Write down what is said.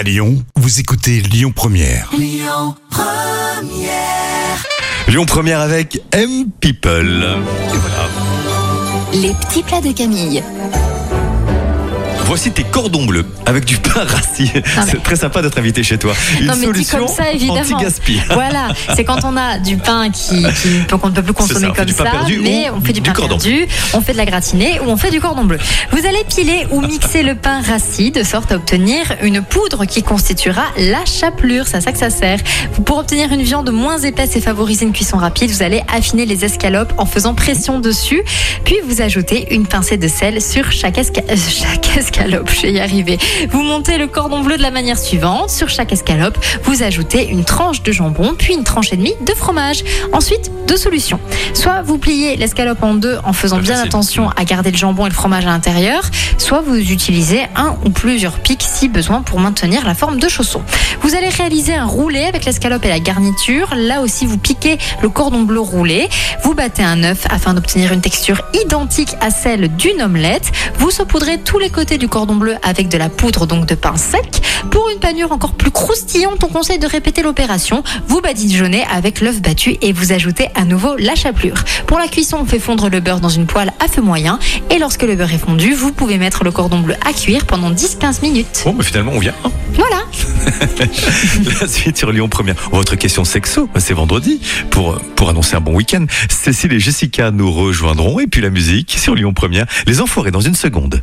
À Lyon, vous écoutez Lyon Première. Lyon Première avec M People. Et voilà. Les petits plats de Camille. Voici tes cordons bleus avec du pain rassis. C'est très sympa d'être invité chez toi. Une non, mais dit solution comme ça, évidemment. anti-gaspi. Voilà, c'est quand on a du pain qui, qu'on ne peut plus ça, consommer comme ça, perdu mais on fait du, du pain cordon. perdu, on fait de la gratinée ou on fait du cordon bleu. Vous allez piler ou mixer le pain rassis de sorte à obtenir une poudre qui constituera la chapelure. C'est à ça que ça sert. Pour obtenir une viande moins épaisse et favoriser une cuisson rapide, vous allez affiner les escalopes en faisant pression dessus, puis vous ajoutez une pincée de sel sur chaque, esca- chaque escalope. Je vais y arriver. Vous montez le cordon bleu de la manière suivante. Sur chaque escalope, vous ajoutez une tranche de jambon, puis une tranche et demie de fromage. Ensuite, deux solutions. Soit vous pliez l'escalope en deux en faisant bien attention à garder le jambon et le fromage à l'intérieur, soit vous utilisez un ou plusieurs pics si besoin pour maintenir la forme de chausson. Vous allez réaliser un roulé avec l'escalope et la garniture. Là aussi, vous piquez le cordon bleu roulé. Vous battez un œuf afin d'obtenir une texture identique à celle d'une omelette. Vous saupoudrez tous les côtés du cordon bleu avec de la poudre donc de pain sec. Pour une panure encore plus croustillante, on conseille de répéter l'opération. Vous badigeonnez avec l'œuf battu et vous ajoutez à nouveau la chapelure. Pour la cuisson, on fait fondre le beurre dans une poêle à feu moyen et lorsque le beurre est fondu, vous pouvez mettre le cordon bleu à cuire pendant 10-15 minutes. Bon, mais finalement, on vient. hein. Voilà. La suite sur Lyon Première. Votre question sexo, c'est vendredi. Pour, pour annoncer un bon week-end, Cécile et Jessica nous rejoindront. Et puis la musique sur Lyon Première. Les enfoirés dans une seconde.